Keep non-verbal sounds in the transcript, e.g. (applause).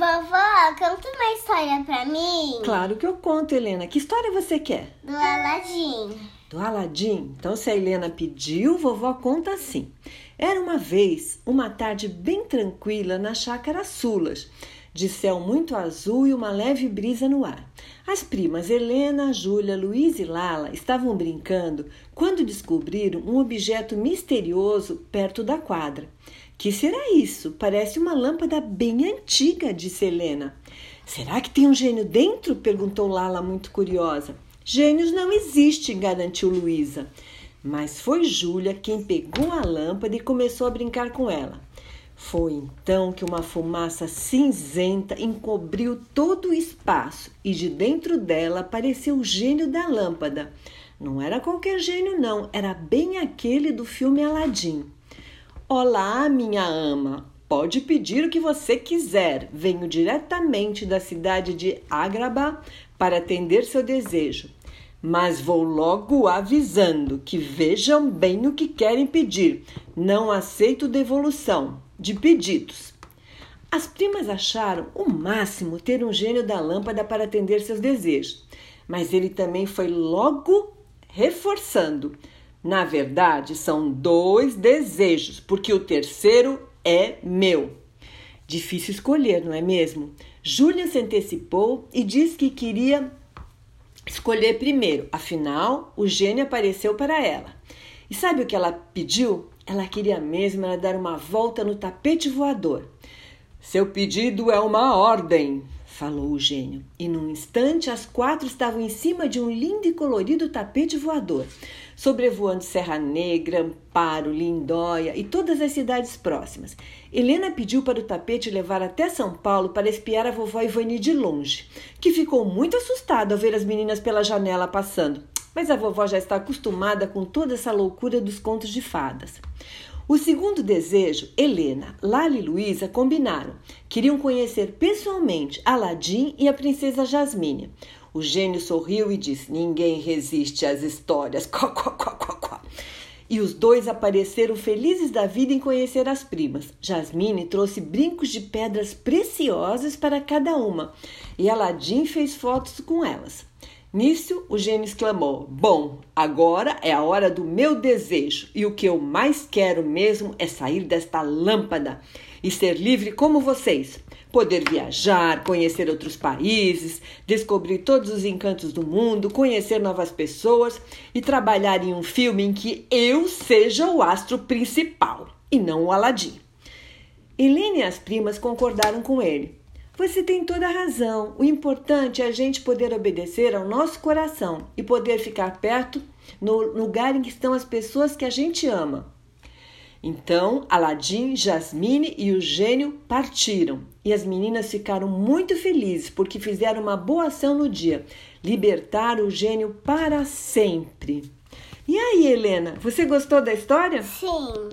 Vovó, conta uma história pra mim. Claro que eu conto, Helena. Que história você quer? Do Aladim. Do Aladim? Então, se a Helena pediu, vovó conta assim. Era uma vez, uma tarde bem tranquila na chácara Sulas, de céu muito azul e uma leve brisa no ar. As primas Helena, Júlia, Luiz e Lala estavam brincando quando descobriram um objeto misterioso perto da quadra. Que será isso? Parece uma lâmpada bem antiga, disse Helena. Será que tem um gênio dentro? perguntou Lala, muito curiosa. Gênios não existem, garantiu Luísa. Mas foi Júlia quem pegou a lâmpada e começou a brincar com ela. Foi então que uma fumaça cinzenta encobriu todo o espaço e de dentro dela apareceu o gênio da lâmpada. Não era qualquer gênio, não, era bem aquele do filme Aladim. Olá, minha ama. Pode pedir o que você quiser. Venho diretamente da cidade de Agraba para atender seu desejo. Mas vou logo avisando que vejam bem o que querem pedir. Não aceito devolução de pedidos. As primas acharam o máximo ter um gênio da lâmpada para atender seus desejos, mas ele também foi logo reforçando. Na verdade, são dois desejos, porque o terceiro é meu. Difícil escolher, não é mesmo? Júlia se antecipou e disse que queria escolher primeiro, afinal, o gênio apareceu para ela. E sabe o que ela pediu? Ela queria mesmo era dar uma volta no tapete voador. Seu pedido é uma ordem, falou o gênio. E num instante as quatro estavam em cima de um lindo e colorido tapete voador sobrevoando Serra Negra, Amparo, Lindóia e todas as cidades próximas. Helena pediu para o tapete levar até São Paulo para espiar a vovó Ivani de longe, que ficou muito assustada ao ver as meninas pela janela passando. Mas a vovó já está acostumada com toda essa loucura dos contos de fadas. O segundo desejo, Helena, Lala e Luísa combinaram. Queriam conhecer pessoalmente Aladim e a princesa Jasmine. O gênio sorriu e disse: Ninguém resiste às histórias. (laughs) E os dois apareceram felizes da vida em conhecer as primas. Jasmine trouxe brincos de pedras preciosas para cada uma e Aladim fez fotos com elas. Nisso, o gênio exclamou: Bom, agora é a hora do meu desejo, e o que eu mais quero mesmo é sair desta lâmpada e ser livre como vocês. Poder viajar, conhecer outros países, descobrir todos os encantos do mundo, conhecer novas pessoas e trabalhar em um filme em que eu seja o astro principal e não o Aladim. Helene e as primas concordaram com ele. Você tem toda a razão. O importante é a gente poder obedecer ao nosso coração e poder ficar perto no lugar em que estão as pessoas que a gente ama. Então, Aladim, Jasmine e o gênio partiram e as meninas ficaram muito felizes porque fizeram uma boa ação no dia libertaram o gênio para sempre. E aí, Helena, você gostou da história? Sim.